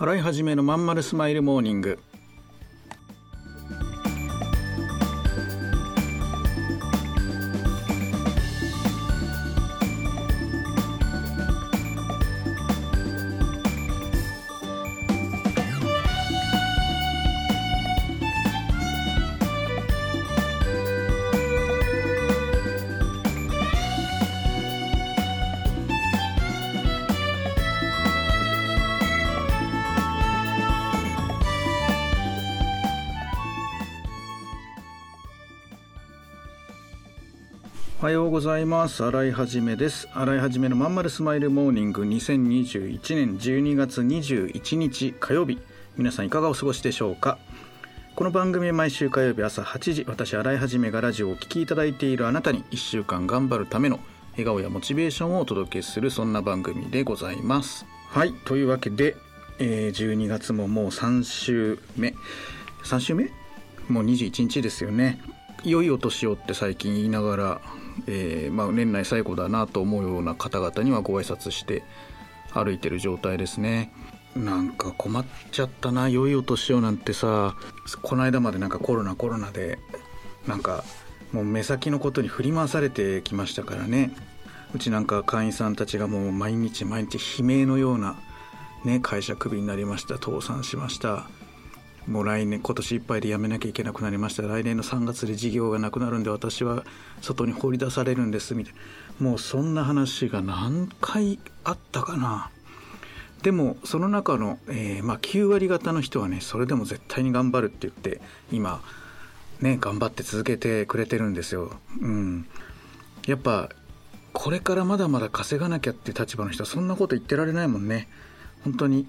洗い始めのまんまるスマイルモーニング。おはようございます。洗いはじめです。洗いはじめのまんまるスマイルモーニング。2021年12月21日火曜日。皆さんいかがお過ごしでしょうか？この番組は毎週火曜日朝8時私洗いはじめがラジオをお聴きいただいているあなたに1週間頑張るための笑顔やモチベーションをお届けするそんな番組でございます。はい。というわけで、えー、12月ももう3週目。3週目？もう21日ですよね。良いお年をって最近言いながらえー、まあ、年内最後だなと思うような方々にはご挨拶して歩いてる状態ですね。なんか困っちゃったな良いお年をなんてさこの間までなんかコロナコロナでなんかもう目先のことに振り回されてきましたからねうちなんか会員さんたちがもう毎日毎日悲鳴のような、ね、会社クビになりました倒産しましたもう来年今年いっぱいで辞めなきゃいけなくなりました。来年の3月で事業がなくなるんで私は外に放り出されるんですみたいな。もうそんな話が何回あったかな。でもその中の、えー、まあ、9割方の人はねそれでも絶対に頑張るって言って今ね頑張って続けてくれてるんですよ。うん、やっぱこれからまだまだ稼がなきゃって立場の人はそんなこと言ってられないもんね。本当に。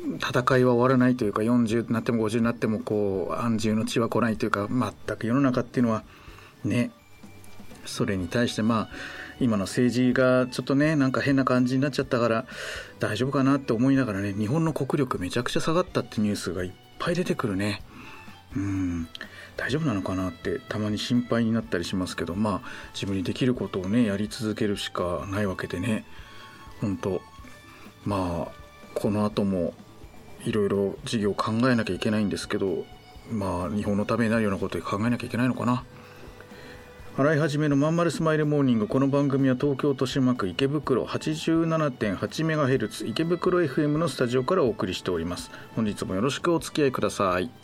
戦いは終わらないというか40になっても50になってもこう安住の地は来ないというか全く世の中っていうのはねそれに対してまあ今の政治がちょっとねなんか変な感じになっちゃったから大丈夫かなって思いながらね日本の国力めちゃくちゃ下がったってニュースがいっぱい出てくるね。うん。大丈夫なのかなってたまに心配になったりしますけどまあ自分にできることをねやり続けるしかないわけでね。本当。まあこの後もいろいろ事業を考えなきゃいけないんですけどまあ日本のためになるようなこと考えなきゃいけないのかな。洗い始めのまんまるスマイルモーニングこの番組は東京豊島区池袋87.8メガヘルツ池袋 FM のスタジオからお送りしております。本日もよろしくお付き合いください。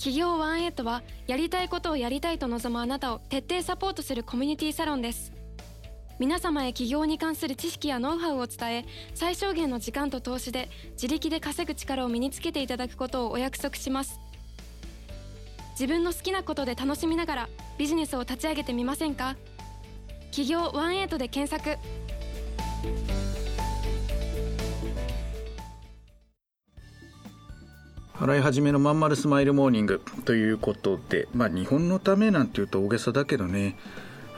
企業ワンエイトはやりたいことをやりたいと望むあなたを徹底サポートするコミュニティサロンです。皆様へ起業に関する知識やノウハウを伝え最小限の時間と投資で自力で稼ぐ力を身につけていただくことをお約束します。自分の好きなことで楽しみながらビジネスを立ち上げてみませんか？企業ワンエイトで検索。洗い始めのまんまるスマイルモーニングということでまあ日本のためなんていうと大げさだけどね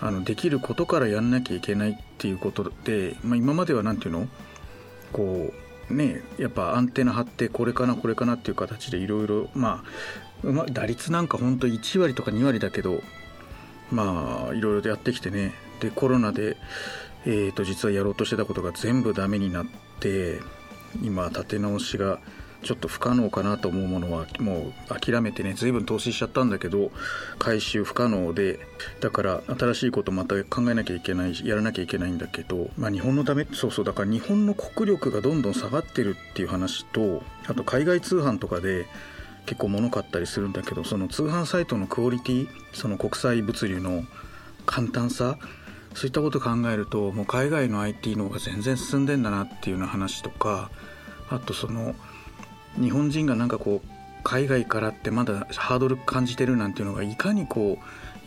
あのできることからやんなきゃいけないっていうことで、まあ、今までは何ていうの？こうねやっぱアンテナ張ってこれかなこれかなっていう形でいろいろまあ打率なんかほんと1割とか2割だけどまあいろいろやってきてね。でコロナで、えー、と実はやろうとしてたことが全部ダメになって今立て直しがちょっと不可能かなと思うものはもう諦めてね随分投資しちゃったんだけど回収不可能でだから新しいことまた考えなきゃいけないやらなきゃいけないんだけど、まあ、日本のためそうそうだから日本の国力がどんどん下がってるっていう話とあと海外通販とかで結構物買ったりするんだけどその通販サイトのクオリティその国際物流の簡単さそういったことを考えるともう海外の IT の方が全然進んでんだなっていうような話とかあとその日本人がなんかこう海外からってまだハードル感じてるなんていうのがいかにこ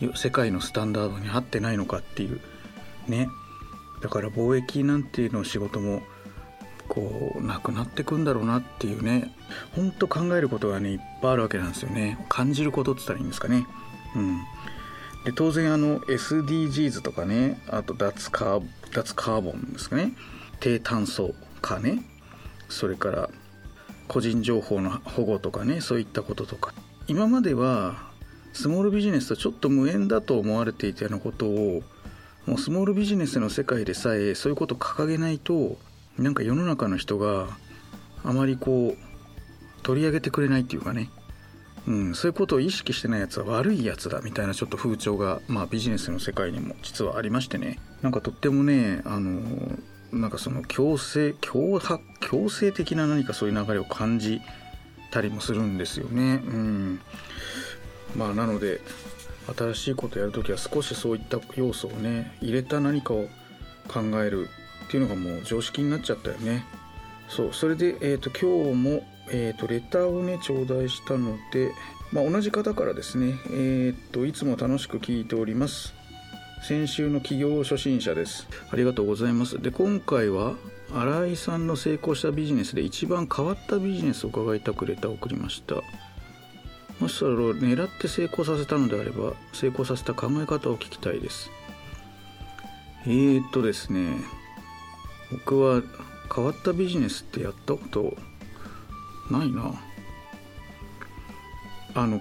う世界のスタンダードに合ってないのかっていうね。だから貿易なんていうの仕事もこうなくなってくんだろうなっていうね。ほんと考えることがねいっぱいあるわけなんですよね。感じることって言ったらいいんですかね。うん。で当然あの SDGs とかねあと脱カー脱カーボンですかね。低炭素化ね。それから個人情報の保護とかねそういったこととか。今まではスモールビジネスとちょっと無縁だと思われていたようなことをもうスモールビジネスの世界でさえそういうことを掲げないとなんか世の中の人があまりこう取り上げてくれないっていうかね、うん、そういうことを意識してないやつは悪いやつだみたいなちょっと風潮が、まあ、ビジネスの世界にも実はありましてね。なんかとってもねあのなんかその強制強迫強制的な何かそういう流れを感じたりもするんですよね。うん、まあなので新しいことやるときは少しそういった要素をね入れた何かを考えるっていうのがもう常識になっちゃったよね。そうそれで、えーと、今日も、えーと、レターをね頂戴したので、まあ、同じ方からですね、えーと、といつも楽しく聞いております先週の企業初心者です。ありがとうございます。で今回は新井さんの成功したビジネスで一番変わったビジネスを伺いたくレターを送りました。もしそれを狙って成功させたのであれば成功させた考え方を聞きたいです。えー、っとですね。僕は変わったビジネスってやったことないな。あの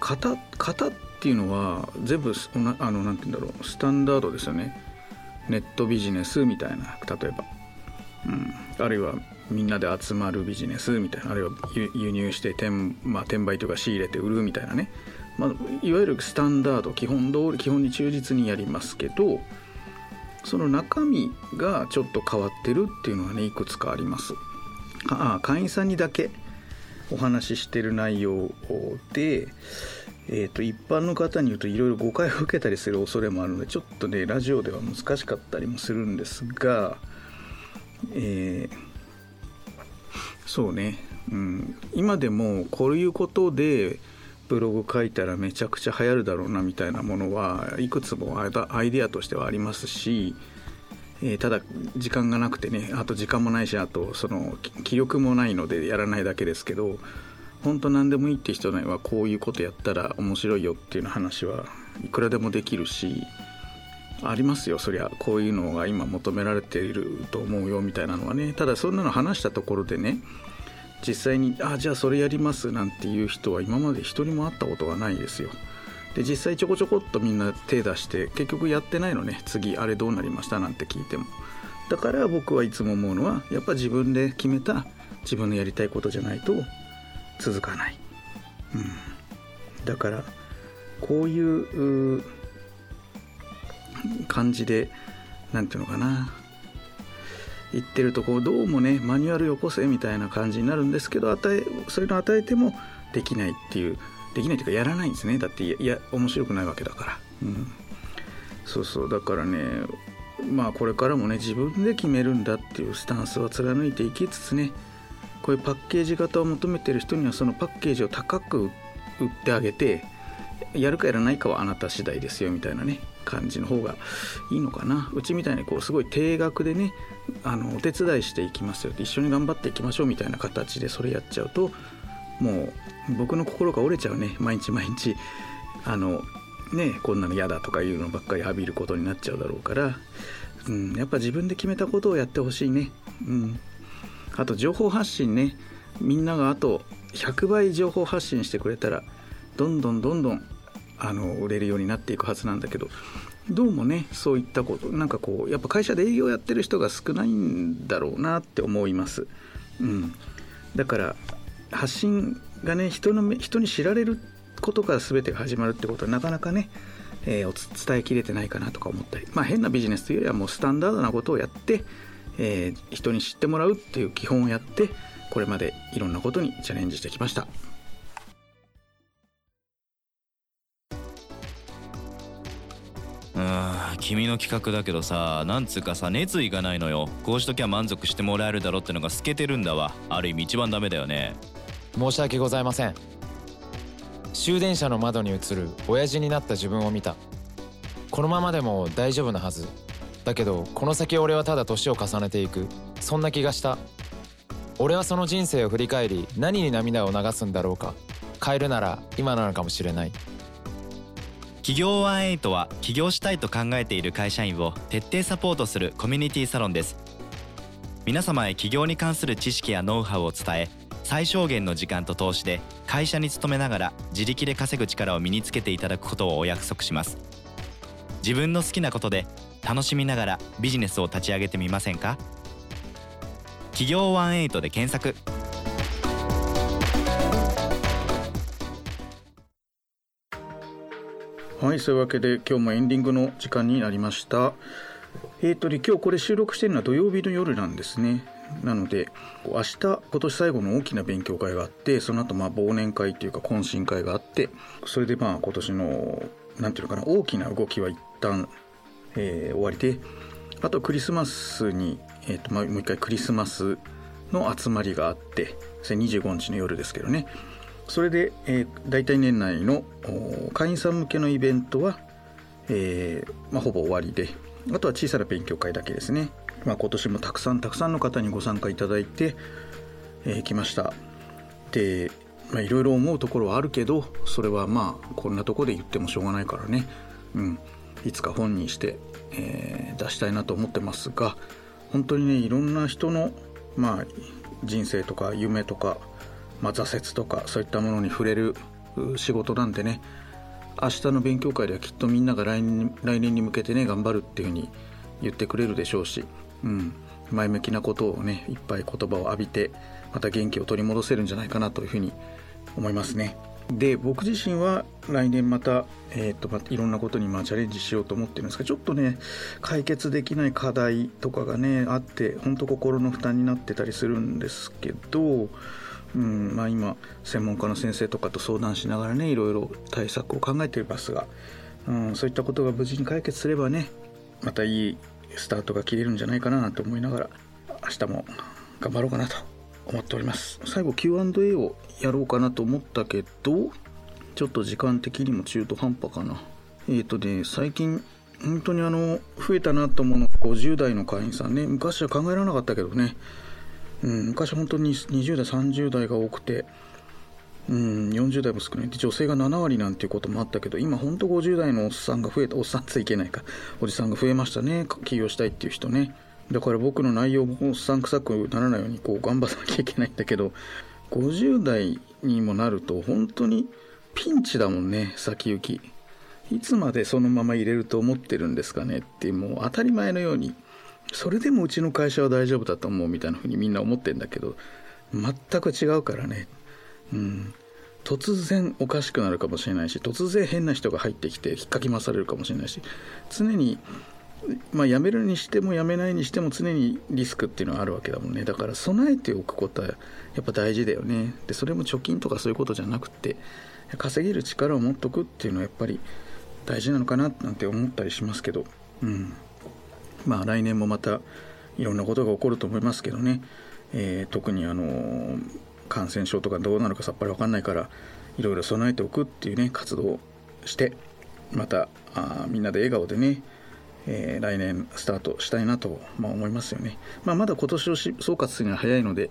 型型っていうのは全部あのなんて言うんだろうスタンダードですよね。ネットビジネスみたいな例えば、うん、あるいはみんなで集まるビジネスみたいな。あるいは輸入して転,、まあ、転売とか仕入れて売るみたいなね、まあ、いわゆるスタンダード基本通り基本に忠実にやりますけどその中身がちょっと変わってるっていうのはねいくつかあります。あ会員さんにだけお話ししてる内容で、えーと、一般の方に言うといろいろ誤解を受けたりする恐れもあるのでちょっとねラジオでは難しかったりもするんですが、えー、そうね、うん、今でもこういうことでブログ書いたらめちゃくちゃ流行るだろうなみたいなものはいくつもアイデアとしてはありますし、えー、ただ時間がなくてねあと時間もないしあとその気力もないのでやらないだけですけど本当何でもいいって人にはこういうことやったら面白いよっていう話はいくらでもできるしありますよそりゃこういうのが今求められていると思うよみたいなのはねただそんなの話したところでね実際に「あじゃあそれやります」なんていう人は今まで一人も会ったことがないですよ。で実際ちょこちょこっとみんな手出して結局やってないのね。次あれどうなりました？なんて聞いても。だから僕はいつも思うのはやっぱ自分で決めた自分のやりたいことじゃないと続かない、うん、だからこういう感じで何て言うのかな。言ってるとこうどうもねマニュアルよこせみたいな感じになるんですけど与えそういうの与えてもできないっていうできないというかやらないんですね。だっていや面白くないわけだから、うん、そうそう。だからねまあこれからもね自分で決めるんだっていうスタンスは貫いていきつつねこういうパッケージ型を求めてる人にはそのパッケージを高く売ってあげてやるかやらないかはあなた次第ですよみたいなね感じの方がいいのかな。うちみたいにこうすごい定額でねあのお手伝いしていきますよ一緒に頑張っていきましょうみたいな形でそれやっちゃうともう僕の心が折れちゃうね。毎日毎日。あのねこんなの嫌だとかいうのばっかり浴びることになっちゃうだろうから、うん、やっぱ自分で決めたことをやってほしいね。うん。あと情報発信ね。みんながあと100倍情報発信してくれたらどんどんどんどんあの売れるようになっていくはずなんだけど。どうもねそういったことなんかこうやっぱ会社で営業やってる人が少ないんだろうなって思います。うん、だから発信がね人の人に知られることから全てが始まるってことはなかなかね、えー、伝えきれてないかなとか思ったり、まあ、変なビジネスというよりはもうスタンダードなことをやって、えー、人に知ってもらうっていう基本をやってこれまでいろんなことにチャレンジしてきました。うん君の企画だけどさなんつうかさ熱意がないのよ。こうしときゃ満足してもらえるだろうってのが透けてるんだわ。ある意味一番ダメだよね。申し訳ございません。終電車の窓に映る親父になった自分を見た。このままでも大丈夫なはず。だけどこの先俺はただ年を重ねていく。そんな気がした。俺はその人生を振り返り何に涙を流すんだろうか。変えるなら今なのかもしれない。企業18は起業したいと考えている会社員を徹底サポートするコミュニティサロンです。皆様へ起業に関する知識やノウハウを伝え最小限の時間と投資で会社に勤めながら自力で稼ぐ力を身につけていただくことをお約束します。自分の好きなことで楽しみながらビジネスを立ち上げてみませんか？企業18で検索。はいそういうわけで今日もエンディングの時間になりました。えーと今日これ収録してるのは土曜日の夜なんですね。なので明日今年最後の大きな勉強会があってその後まあ忘年会というか懇親会があってそれでまあ今年の何ていうのかな大きな動きは一旦、えー、終わりであとクリスマスに、えーとまあ、もう一回クリスマスの集まりがあってそれ25日の夜ですけどね。それで、えー、大体年内の会員さん向けのイベントは、えーまあ、ほぼ終わりであとは小さな勉強会だけですね、まあ、今年もたくさんたくさんの方にご参加いただいて、えー、来ました。でいろいろ思うところはあるけどそれはまあこんなとこで言ってもしょうがないからね、うん、いつか本にして、えー、出したいなと思ってますが本当にねいろんな人の、まあ、人生とか夢とかまあ、挫折とかそういったものに触れる仕事なんでね明日の勉強会ではきっとみんなが来年来年に向けてね頑張るっていうふうに言ってくれるでしょうし、うん、前向きなことをねいっぱい言葉を浴びてまた元気を取り戻せるんじゃないかなというふうに思いますね。で僕自身は来年また,、えーとまいろんなことにまあチャレンジしようと思ってるんですがちょっとね解決できない課題とかがねあって本当心の負担になってたりするんですけどうんまあ、今専門家の先生とかと相談しながらねいろいろ対策を考えていますが、うん、そういったことが無事に解決すればねまたいいスタートが切れるんじゃないかなと思いながら明日も頑張ろうかなと思っております。最後 Q&A をやろうかなと思ったけどちょっと時間的にも中途半端かな。えっ、ー、とね最近本当にあの増えたなと思うの50代の会員さんね。昔は考えられなかったけどね。うん、昔本当に20代30代が多くて、うん、40代も少ないで女性が7割なんていうこともあったけど今本当50代のおっさんが増えたおっさんっていけないか。おじさんが増えましたね。起業したいっていう人ね。だから僕の内容もおっさん臭くならないようにこう頑張らなきゃいけないんだけど50代にもなると本当にピンチだもんね先行き。いつまでそのまま入れると思ってるんですかねってもう当たり前のように。それでもうちの会社は大丈夫だと思うみたいなふうにみんな思ってんだけど全く違うからね。うん。突然おかしくなるかもしれないし突然変な人が入ってきて引っかき回されるかもしれないし常にまあ辞めるにしても辞めないにしても常にリスクっていうのはあるわけだもんね。だから備えておくことはやっぱ大事だよね。でそれも貯金とかそういうことじゃなくて稼げる力を持っとくっていうのはやっぱり大事なのかななんて思ったりしますけど。うん。まあ、来年もまたいろんなことが起こると思いますけどね、えー、特にあの感染症とかどうなるかさっぱり分かんないからいろいろ備えておくっていうね活動をしてまたあみんなで笑顔でね、えー、来年スタートしたいなと、まあ、思いますよね、まあ、まだ今年を総括するには早いので、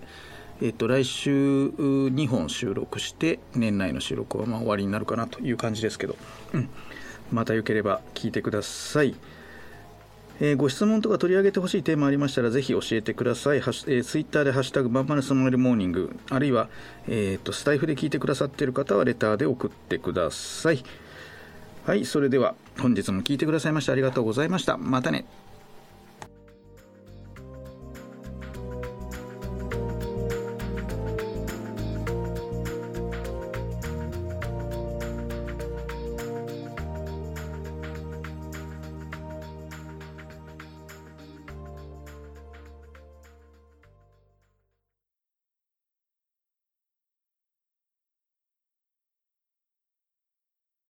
えー、と来週2本収録して年内の収録はま終わりになるかなという感じですけど、うん、またよければ聞いてください。えー、ご質問とか取り上げてほしいテーマありましたらぜひ教えてください。はしえー、ツイッターでハッシュタグまんまるスマイルモーニング、あるいは、えーと、スタイフで聞いてくださっている方はレターで送ってください。はい、それでは本日も聞いてくださいましてありがとうございました。またね。